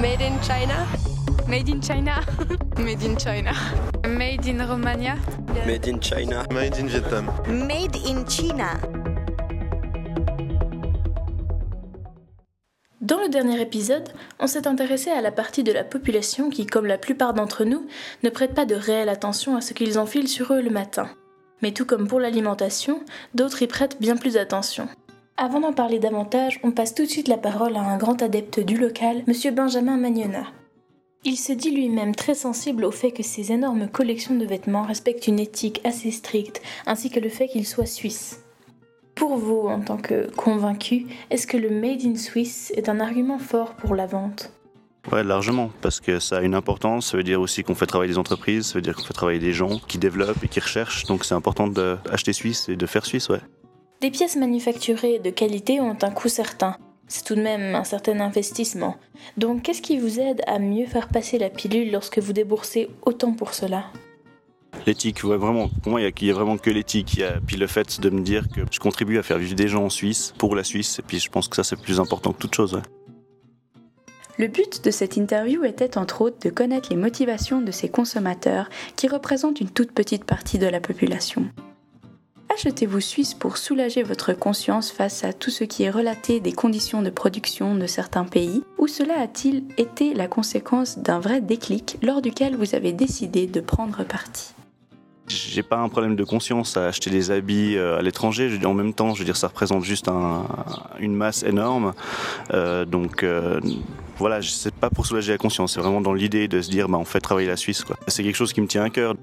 Made in China? Made in China. Made in China. Made in Romania. Made in China. Made in Vietnam. Made in China. Dans le dernier épisode, on s'est intéressé à la partie de la population qui, comme la plupart d'entre nous, ne prête pas de réelle attention à ce qu'ils enfilent sur eux le matin. Mais tout comme pour l'alimentation, d'autres y prêtent bien plus attention. Avant d'en parler davantage, on passe tout de suite la parole à un grand adepte du local, M. Benjamin Magnona. Il se dit lui-même très sensible au fait que ces énormes collections de vêtements respectent une éthique assez stricte, ainsi que le fait qu'ils soient suisses. Pour vous, en tant que convaincu, est-ce que le Made in Swiss est un argument fort pour la vente? Ouais, largement, parce que ça a une importance. Ça veut dire aussi qu'on fait travailler des entreprises, ça veut dire qu'on fait travailler des gens qui développent et qui recherchent. Donc c'est important d'acheter suisse et de faire suisse, ouais. Des pièces manufacturées de qualité ont un coût certain. C'est tout de même un certain investissement. Donc qu'est-ce qui vous aide à mieux faire passer la pilule lorsque vous déboursez autant pour cela? L'éthique, ouais, vraiment. Pour moi, il n'y a, vraiment que l'éthique. Puis le fait de me dire que je contribue à faire vivre des gens en Suisse, pour la Suisse. Et puis je pense que ça, c'est plus important que toute chose. Ouais. Le but de cette interview était entre autres de connaître les motivations de ces consommateurs qui représentent une toute petite partie de la population. Achetez-vous Suisse pour soulager votre conscience face à tout ce qui est relaté des conditions de production de certains pays Ou cela a-t-il été la conséquence d'un vrai déclic lors duquel vous avez décidé de prendre parti? J'ai pas un problème de conscience à acheter des habits euh, à l'étranger. En même temps, je veux dire, ça représente juste une masse énorme. Euh, donc euh, voilà, c'est pas pour soulager la conscience, c'est vraiment dans l'idée de se dire, bah, on fait travailler la Suisse. C'est quelque chose qui me tient à cœur.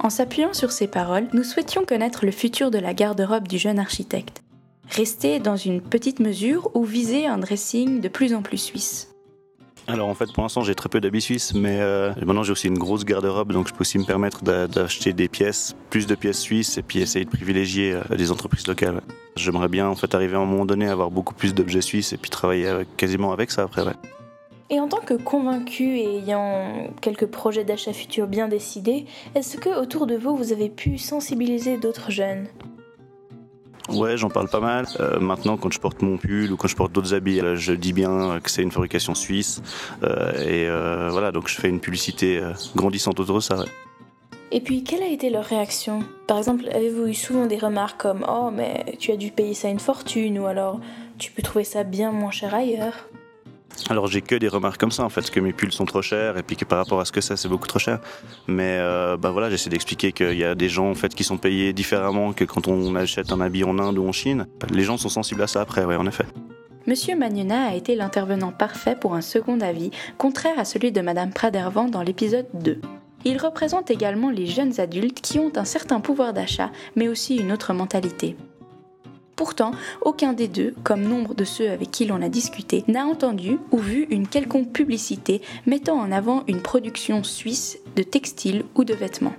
En s'appuyant sur ces paroles, nous souhaitions connaître le futur de la garde-robe du jeune architecte. Rester dans une petite mesure ou viser un dressing de plus en plus suisse alors en fait pour l'instant j'ai très peu d'habits suisses mais euh, maintenant j'ai aussi une grosse garde-robe donc je peux aussi me permettre d'acheter des pièces, plus de pièces suisses et puis essayer de privilégier euh, des entreprises locales. J'aimerais bien en fait arriver à un moment donné à avoir beaucoup plus d'objets suisses et puis travailler quasiment avec ça après. Et en tant que convaincu et ayant quelques projets d'achat futurs bien décidés, est-ce que autour de vous vous avez pu sensibiliser d'autres jeunes? Ouais, j'en parle pas mal. Euh, maintenant, quand je porte mon pull ou quand je porte d'autres habits, euh, je dis bien que c'est une fabrication suisse. Euh, et voilà, donc je fais une publicité grandissante autour de ça. Et puis, quelle a été leur réaction? Par exemple, avez-vous eu souvent des remarques comme Oh, mais tu as dû payer ça une fortune ou alors tu peux trouver ça bien moins cher ailleurs alors j'ai que des remarques comme ça en fait, que mes pulls sont trop chers et puis que par rapport à ce que c'est, c'est beaucoup trop cher. Mais euh, bah voilà, j'essaie d'expliquer qu'il y a des gens en fait qui sont payés différemment que quand on achète un habit en Inde ou en Chine. Les gens sont sensibles à ça après, ouais, en effet. Monsieur Magnona a été l'intervenant parfait pour un second avis, contraire à celui de Madame Pradervan dans l'épisode 2. Il représente également les jeunes adultes qui ont un certain pouvoir d'achat, mais aussi une autre mentalité. Pourtant, aucun des deux, comme nombre de ceux avec qui l'on a discuté, n'a entendu ou vu une quelconque publicité mettant en avant une production suisse de textiles ou de vêtements.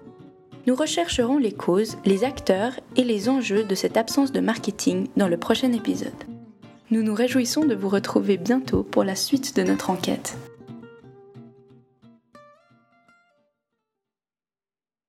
Nous rechercherons les causes, les acteurs et les enjeux de cette absence de marketing dans le prochain épisode. Nous nous réjouissons de vous retrouver bientôt pour la suite de notre enquête.